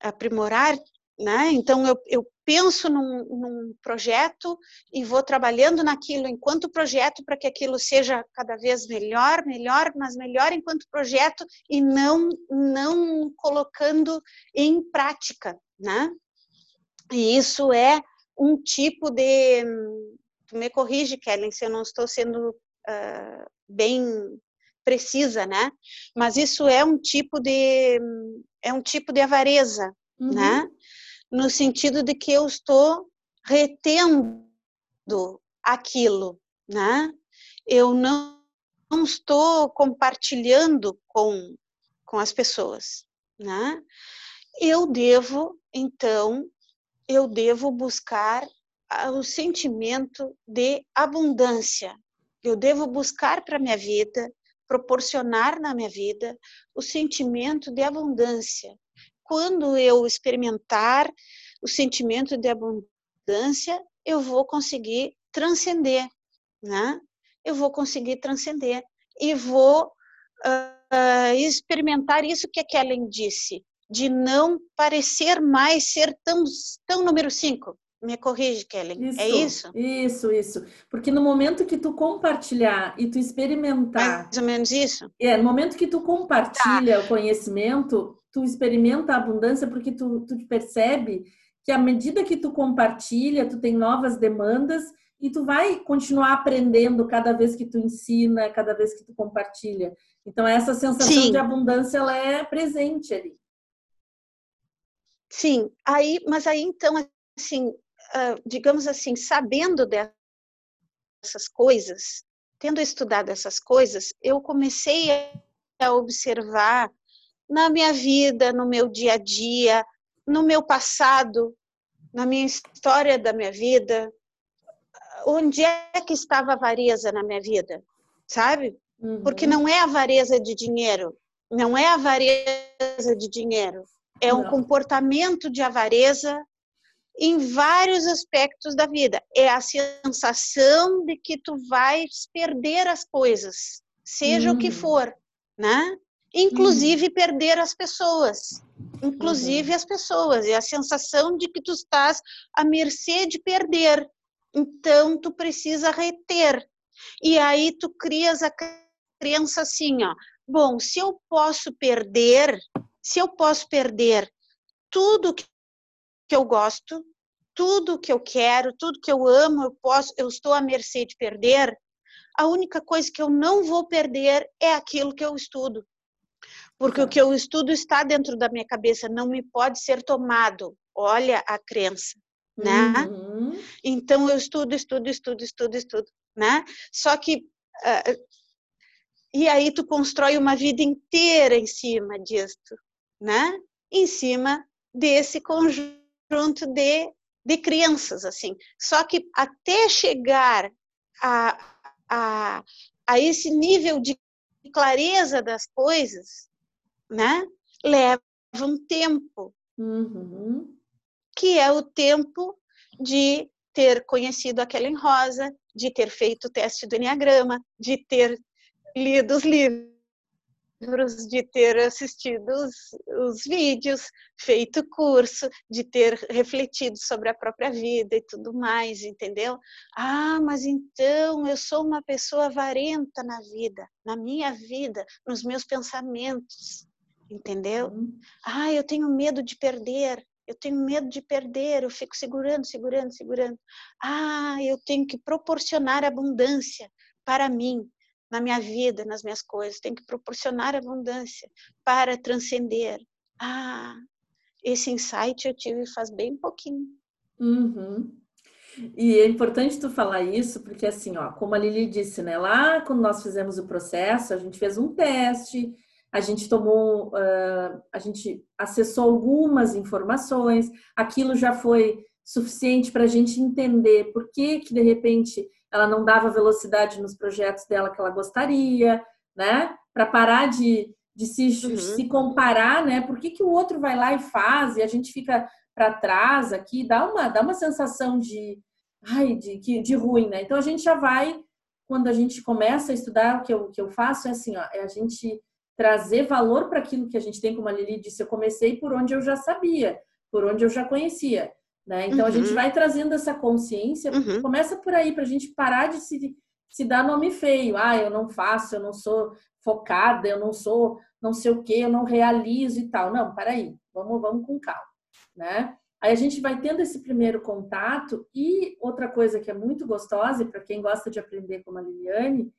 aprimorar, né, então eu, eu penso num, num, projeto e vou trabalhando naquilo enquanto projeto para que aquilo seja cada vez melhor, melhor, mas melhor enquanto projeto e não não colocando em prática, né? E isso é um tipo de. Me corrige, Kellen, se eu não estou sendo uh, bem precisa, né? Mas isso é um tipo de é um tipo de avareza, uhum. né? No sentido de que eu estou retendo aquilo, né? Eu não, não estou compartilhando com com as pessoas, né? Eu devo então eu devo buscar o sentimento de abundância. Eu devo buscar para minha vida, proporcionar na minha vida o sentimento de abundância. Quando eu experimentar o sentimento de abundância, eu vou conseguir transcender, né? Eu vou conseguir transcender e vou uh, experimentar isso que a Kellen disse, de não parecer mais ser tão, tão número 5. Me corrige, Kelly. Isso, é isso? Isso, isso. Porque no momento que tu compartilhar e tu experimentar. Mais ou menos isso? É, no momento que tu compartilha tá. o conhecimento, tu experimenta a abundância porque tu, tu percebe que que à medida que tu compartilha, tu tem novas demandas e tu vai continuar aprendendo cada vez que tu ensina, cada vez que tu compartilha. Então essa sensação Sim. de abundância ela é presente ali. Sim, aí, mas aí então assim, digamos assim, sabendo dessas coisas, tendo estudado essas coisas, eu comecei a observar na minha vida, no meu dia a dia, no meu passado, na minha história da minha vida, onde é que estava a avareza na minha vida, sabe? Uhum. Porque não é avareza de dinheiro, não é avareza de dinheiro, é um não. comportamento de avareza em vários aspectos da vida. É a sensação de que tu vais perder as coisas, seja uhum. o que hum. for, né? Inclusive uhum. perder as pessoas, inclusive uhum. as pessoas, é a sensação de que tu estás à mercê de perder. Então tu precisa reter. E aí tu crias a crença assim, ó, bom, se eu posso perder, se eu posso perder tudo que eu gosto, tudo que eu quero, tudo que eu amo, eu posso, eu estou à mercê de perder. A única coisa que eu não vou perder é aquilo que eu estudo. Porque o que eu estudo está dentro da minha cabeça, não me pode ser tomado. Olha a crença, né? Uhum. Então eu estudo, estudo, estudo, estudo, estudo, né? Só que uh, e aí tu constrói uma vida inteira em cima disto, né? Em cima desse conjunto de, de crenças, assim. Só que até chegar a, a, a esse nível de clareza das coisas, né? Leva um tempo, uhum. que é o tempo de ter conhecido a Kellen Rosa, de ter feito o teste do Enneagrama, de ter lido os livros, de ter assistido os, os vídeos, feito curso, de ter refletido sobre a própria vida e tudo mais, entendeu? Ah, mas então eu sou uma pessoa avarenta na vida, na minha vida, nos meus pensamentos, entendeu? Uhum. Ah, eu tenho medo de perder. Eu tenho medo de perder, eu fico segurando, segurando, segurando. Ah, eu tenho que proporcionar abundância para mim na minha vida, nas minhas coisas, tem que proporcionar abundância para transcender. Ah, esse insight eu tive faz bem pouquinho. Uhum. E é importante tu falar isso, porque assim, ó, como a Lili disse, né, lá quando nós fizemos o processo, a gente fez um teste, a gente tomou, uh, a gente acessou algumas informações, aquilo já foi suficiente para a gente entender por que que de repente ela não dava velocidade nos projetos dela que ela gostaria, né? Para parar de, de se, uhum. se comparar, né? Por que, que o outro vai lá e faz e a gente fica para trás aqui? Dá uma, dá uma sensação de, ai, de, de, de ruim, né? Então a gente já vai, quando a gente começa a estudar, o que eu, o que eu faço é assim, ó, é a gente trazer valor para aquilo que a gente tem, como a Lili disse, eu comecei por onde eu já sabia, por onde eu já conhecia. Né? Então uhum. a gente uhum. vai trazendo essa consciência, uhum. começa por aí, para a gente parar de se, se dar nome feio. Ah, eu não faço, eu não sou focada, eu não sou não sei o que, eu não realizo e tal. Não, para aí, vamos, vamos com calma. Né? Aí a gente vai tendo esse primeiro contato e outra coisa que é muito gostosa, e para quem gosta de aprender como a Liliane,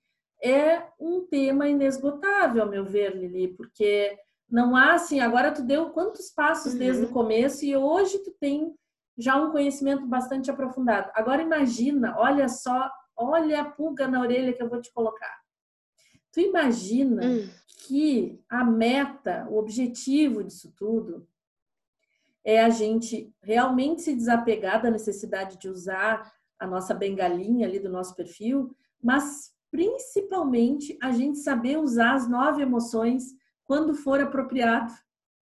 é um tema inesgotável, ao meu ver, Lili, porque não há assim, agora tu deu quantos passos uhum. desde o uhum. começo e hoje tu tem já um conhecimento bastante aprofundado. Agora imagina, olha só, olha a pulga na orelha que eu vou te colocar. Tu imagina hum. que a meta, o objetivo disso tudo é a gente realmente se desapegar da necessidade de usar a nossa bengalinha ali do nosso perfil, mas principalmente a gente saber usar as nove emoções quando for apropriado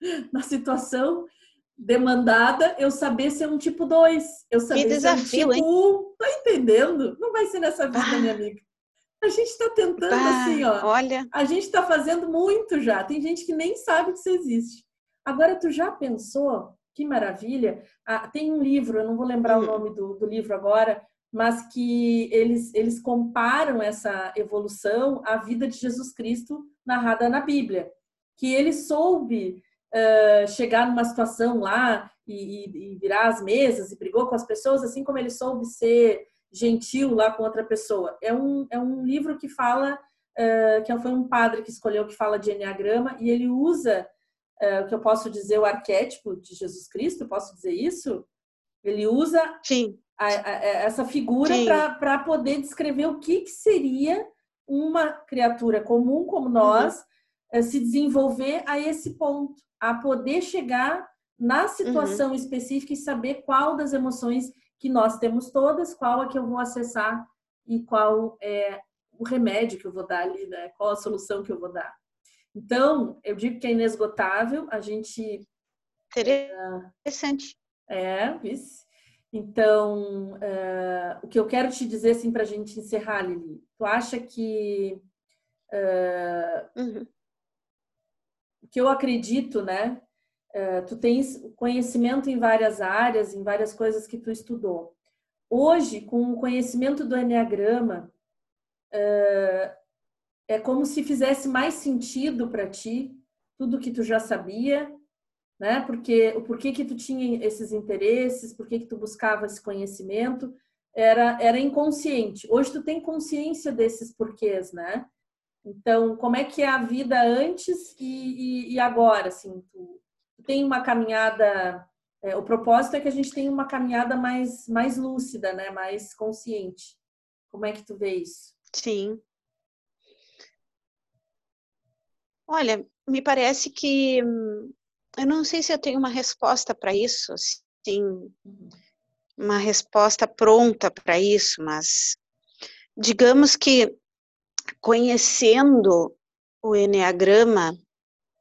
na situação demandada, eu saber ser um tipo 2. Eu saber que desafio, ser um tipo 1. Tá entendendo? Não vai ser nessa vida, ah. minha amiga. A gente está tentando assim, ó. Olha. A gente está fazendo muito já. Tem gente que nem sabe que isso existe. Agora, tu já pensou? Que maravilha. Ah, tem um livro, eu não vou lembrar hum. o nome do, do livro agora, mas que eles, eles comparam essa evolução à vida de Jesus Cristo narrada na Bíblia. Que ele soube uh, chegar numa situação lá e, e, virar as mesas e brigou com as pessoas, assim como ele soube ser gentil lá com outra pessoa. É um, é um livro que fala, uh, que foi um padre que escolheu que fala de Enneagrama e ele usa, uh, o que eu posso dizer, o arquétipo de Jesus Cristo, posso dizer isso? Ele usa a, a, essa figura para poder descrever o que, que seria uma criatura comum como nós uhum. se desenvolver a esse ponto, a poder chegar na situação uhum. específica e saber qual das emoções que nós temos todas, qual é que eu vou acessar e qual é o remédio que eu vou dar ali, né? Qual a solução que eu vou dar. Então, eu digo que é inesgotável, a gente Interessante. É, vice. Então, uh, o que eu quero te dizer assim para a gente encerrar, Lili, tu acha que uh, uhum. Que eu acredito, né? Uh, tu tens conhecimento em várias áreas, em várias coisas que tu estudou. Hoje, com o conhecimento do Enneagrama, é como se fizesse mais sentido para ti tudo que tu já sabia né? Porque o porquê que tu tinha esses interesses, por que tu buscava esse conhecimento, era era inconsciente. Hoje tu tem consciência desses porquês, né? Então, como é que é a vida antes e, e, e agora, assim? Tu, tu, tem uma caminhada... É, o propósito é que a gente tenha uma caminhada mais, mais lúcida, né? Mais consciente. Como é que tu vê isso? Sim. Olha, me parece que eu não sei se eu tenho uma resposta para isso, sim, uma resposta pronta para isso, mas digamos que conhecendo o Enneagrama,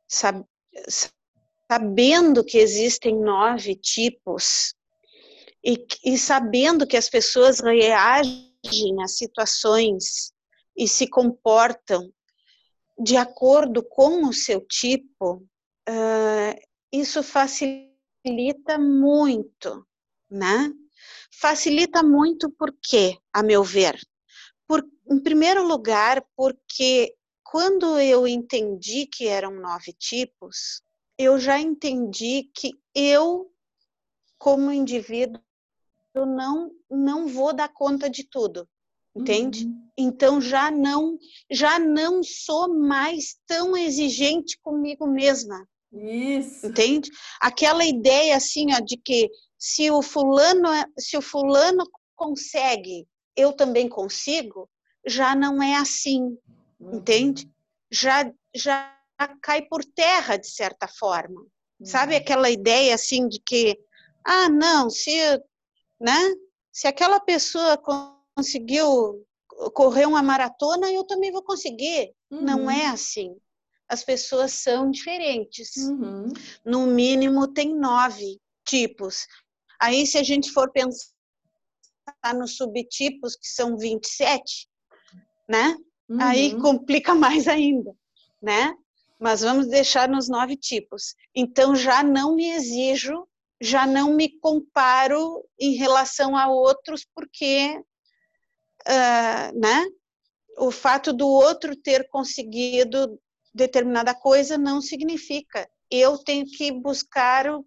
sab, sabendo que existem nove tipos e, e sabendo que as pessoas reagem a situações e se comportam de acordo com o seu tipo, uh, isso facilita muito, né? Facilita muito porque, a meu ver, por, em primeiro lugar, porque quando eu entendi que eram nove tipos, eu já entendi que eu, como indivíduo, eu não não vou dar conta de tudo, entende? Uhum. Então já não já não sou mais tão exigente comigo mesma. Isso. Entende? Aquela ideia assim, ó, de que se o fulano, é, se o fulano consegue, eu também consigo, já não é assim, uhum. entende? Já já cai por terra de certa forma. Uhum. Sabe aquela ideia assim de que ah, não, se, né? Se aquela pessoa conseguiu correr uma maratona, eu também vou conseguir. Uhum. Não é assim as pessoas são diferentes. Uhum. No mínimo, tem nove tipos. Aí, se a gente for pensar nos subtipos, que são 27, né? Uhum. Aí complica mais ainda, né? Mas vamos deixar nos nove tipos. Então, já não me exijo, já não me comparo em relação a outros, porque, uh, né? O fato do outro ter conseguido determinada coisa não significa eu tenho que buscar o,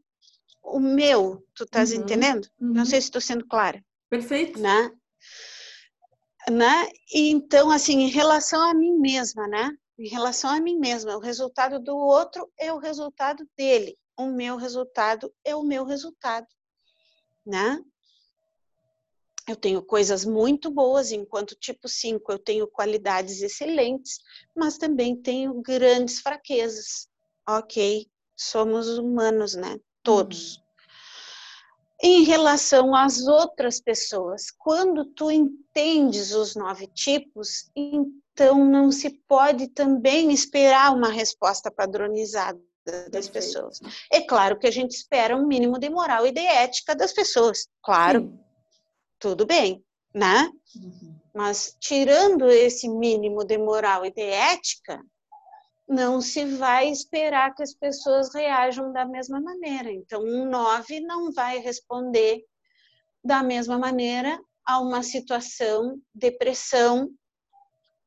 o meu. Tu estás uhum, entendendo? Uhum. Não sei se estou sendo clara. Perfeito. Né? Né? Então, assim, em relação a mim mesma, né? Em relação a mim mesma, o resultado do outro é o resultado dele. O meu resultado é o meu resultado, né? Eu tenho coisas muito boas, enquanto tipo 5 eu tenho qualidades excelentes, mas também tenho grandes fraquezas. Ok, somos humanos, né? Todos. Em relação às outras pessoas, quando tu entendes os nove tipos, então não se pode também esperar uma resposta padronizada das pessoas. É claro que a gente espera um mínimo de moral e de ética das pessoas, claro. Sim tudo bem, né? Uhum. Mas tirando esse mínimo de moral e de ética, não se vai esperar que as pessoas reajam da mesma maneira. Então, um 9 não vai responder da mesma maneira a uma situação de pressão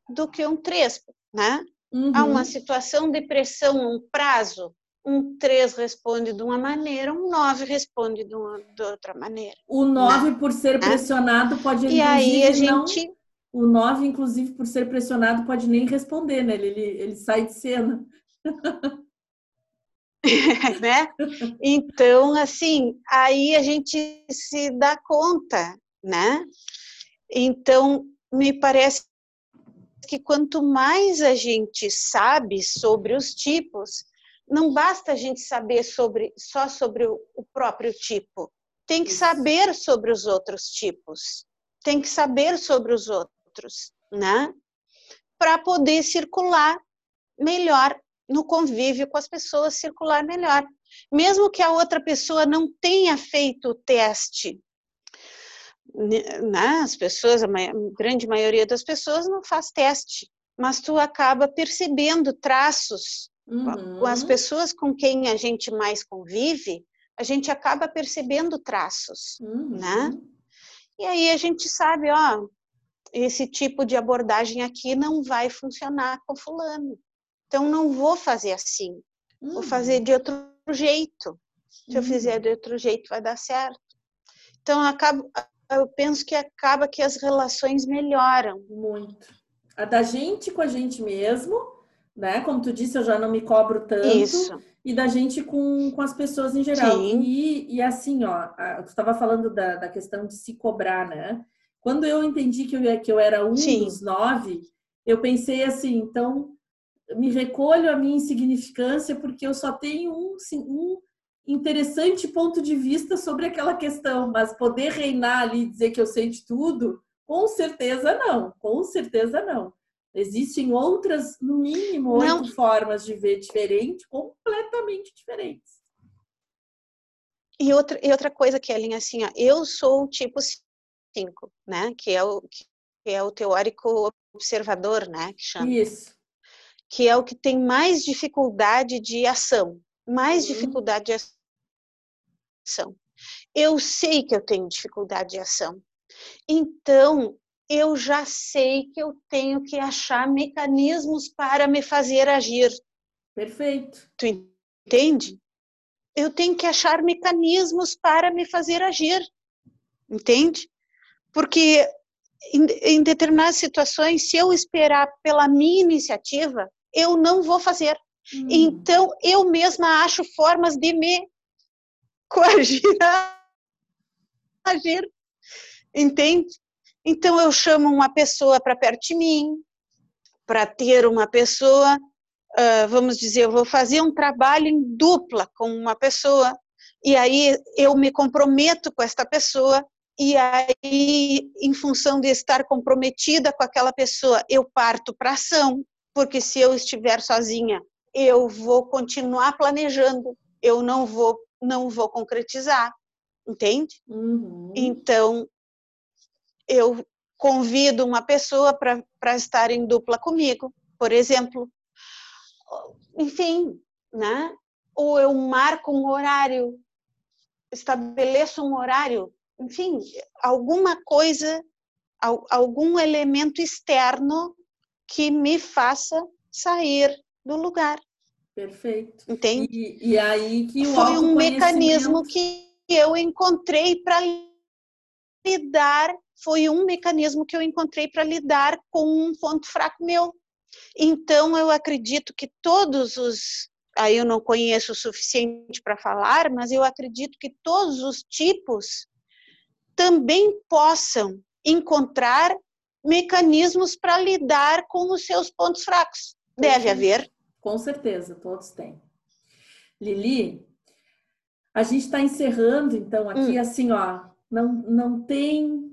do que um 3, né? Uhum. A uma situação de pressão, um prazo, um 3 responde de uma maneira, um 9 responde de, uma, de outra maneira. O 9, né? por ser pressionado, pode E aí a gente. Não, o 9, inclusive, por ser pressionado, pode nem responder, né? Ele, ele, ele sai de cena. né? Então, assim, aí a gente se dá conta, né? Então, me parece que quanto mais a gente sabe sobre os tipos, não basta a gente saber sobre só sobre o, o próprio tipo. Tem que saber sobre os outros tipos. Tem que saber sobre os outros, né? Para poder circular melhor no convívio com as pessoas, circular melhor. Mesmo que a outra pessoa não tenha feito o teste, né? as pessoas, a grande maioria das pessoas não faz teste, mas tu acaba percebendo traços Uhum. Com as uhum. pessoas com quem a gente mais convive, a gente acaba percebendo traços, uhum. né? E aí a gente sabe, ó, esse tipo de abordagem aqui não vai funcionar com fulano. Então não vou fazer assim. Uhum. Vou fazer de outro jeito. Se eu fizer uhum. de outro jeito vai dar certo. Então eu acabo eu penso que acaba que as relações melhoram muito. A da gente com a gente mesmo né? Como tu disse, eu já não me cobro tanto. Isso. E da gente com, com as pessoas em geral. E, e assim, ó, tu estava falando da, da questão de se cobrar, né? Quando eu entendi que eu, que eu era um Sim. dos nove, eu pensei assim, então me recolho a minha insignificância porque eu só tenho um, um interessante ponto de vista sobre aquela questão, mas poder reinar ali e dizer que eu sei de tudo, com certeza não, com certeza não. Existem outras, no mínimo, oito Não. formas de ver diferente, completamente diferentes. E outra, e outra coisa, Kellen, assim, ó, eu sou o tipo 5, né? Que é o, que é o teórico observador, né? Que chama. Isso. Que é o que tem mais dificuldade de ação. Mais uhum. dificuldade de ação. Eu sei que eu tenho dificuldade de ação. Então, eu já sei que eu tenho que achar mecanismos para me fazer agir. Perfeito. Tu entende? Eu tenho que achar mecanismos para me fazer agir. Entende? Porque em, em determinadas situações, se eu esperar pela minha iniciativa, eu não vou fazer. Hum. Então, eu mesma acho formas de me coagir agir. Entende? Então eu chamo uma pessoa para perto de mim, para ter uma pessoa, uh, vamos dizer, eu vou fazer um trabalho em dupla com uma pessoa, e aí eu me comprometo com esta pessoa, e aí, em função de estar comprometida com aquela pessoa, eu parto para ação, porque se eu estiver sozinha, eu vou continuar planejando, eu não vou, não vou concretizar, entende? Uhum. Então, eu convido uma pessoa para estar em dupla comigo, por exemplo. Enfim, né? Ou eu marco um horário, estabeleço um horário, enfim, alguma coisa, algum elemento externo que me faça sair do lugar. Perfeito. Entende? E, e aí que foi um mecanismo que eu encontrei para lidar foi um mecanismo que eu encontrei para lidar com um ponto fraco meu. Então, eu acredito que todos os. Aí eu não conheço o suficiente para falar, mas eu acredito que todos os tipos também possam encontrar mecanismos para lidar com os seus pontos fracos. Deve haver. Com certeza, todos têm. Lili, a gente está encerrando, então, aqui, hum. assim, ó, não, não tem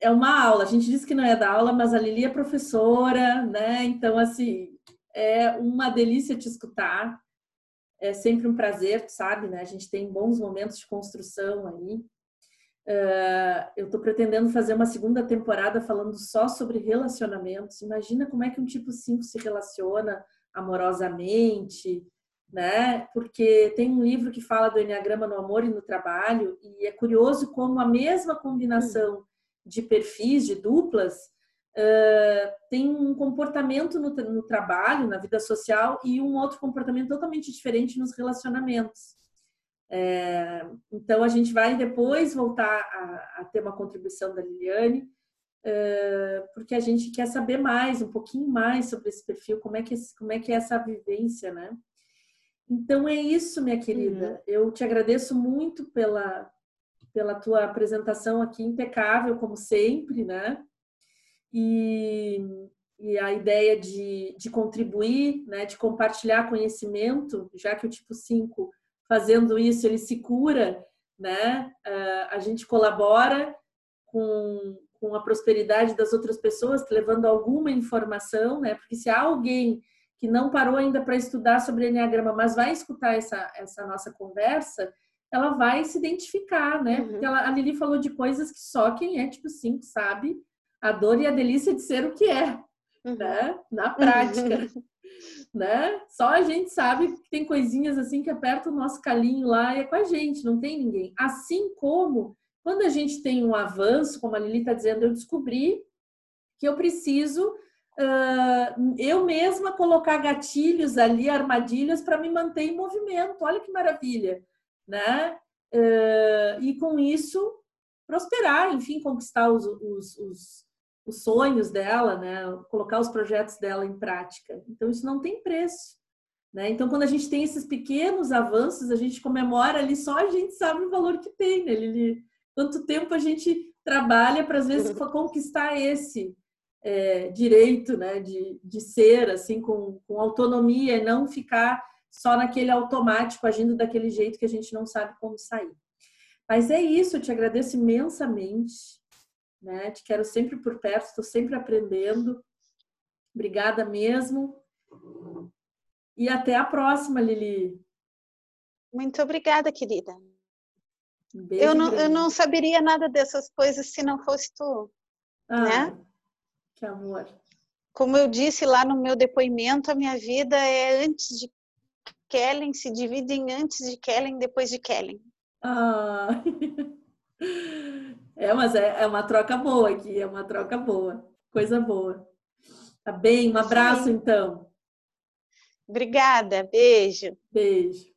é uma aula. A gente disse que não é da aula, mas a Lili é professora, né? Então, assim, é uma delícia te escutar. É sempre um prazer, sabe, né? A gente tem bons momentos de construção aí. Uh, eu estou pretendendo fazer uma segunda temporada falando só sobre relacionamentos. Imagina como é que um tipo 5 se relaciona amorosamente, né? Porque tem um livro que fala do Enneagrama no amor e no trabalho, e é curioso como a mesma combinação de perfis, de duplas, uh, tem um comportamento no, no, trabalho, na vida social, e um outro comportamento totalmente diferente nos relacionamentos. É, então, a gente vai depois voltar a, a ter uma contribuição da Liliane, uh, porque a gente quer saber mais, um pouquinho mais sobre esse perfil, como é que, como é, que é essa vivência, né? Então é isso, minha querida. Uhum. Eu te agradeço muito pela, pela tua apresentação aqui impecável, como sempre, né? E, e a ideia de, de contribuir, né? de compartilhar conhecimento, já que o tipo 5, fazendo isso, ele se cura, né? Uh, a gente colabora com, com a prosperidade das outras pessoas, levando alguma informação, né? Porque se há alguém que não parou ainda para estudar sobre Enneagrama, mas vai escutar essa, essa nossa conversa, ela vai se identificar, né? Uhum. Porque ela, a Lili falou de coisas que só quem é tipo 5 sabe a dor e a delícia de ser o que é, uhum. né? Na prática. Uhum. Né? Só a gente sabe que tem coisinhas assim que aperta o nosso calinho lá e é com a gente, não tem ninguém. Assim como quando a gente tem um avanço, como a Lili está dizendo, eu descobri que eu preciso uh, eu mesma colocar gatilhos ali, armadilhas para me manter em movimento. Olha que maravilha, né? Uh, e com isso prosperar, enfim, conquistar os, os, os, os sonhos dela, né? Colocar os projetos dela em prática. Então isso não tem preço. Né? Então, quando a gente tem esses pequenos avanços, a gente comemora ali, só a gente sabe o valor que tem, né? Ele, quanto tempo a gente trabalha para, às vezes, conquistar esse é, direito né, de, de ser assim com, com autonomia e não ficar só naquele automático agindo daquele jeito que a gente não sabe como sair. Mas é isso, eu te agradeço imensamente, né? Te quero sempre por perto, estou sempre aprendendo. Obrigada mesmo. E até a próxima, Lili. Muito obrigada, querida. Eu, não, eu não saberia nada dessas coisas se não fosse tu, ah, né? Que amor. Como eu disse lá no meu depoimento, a minha vida é antes de Kellen, se divide em antes de Kellen, depois de Kellen. Ah. É, mas é, é uma troca boa aqui, é uma troca boa, coisa boa. Tá bem? Um abraço, Sim. então. Obrigada, beijo. Beijo.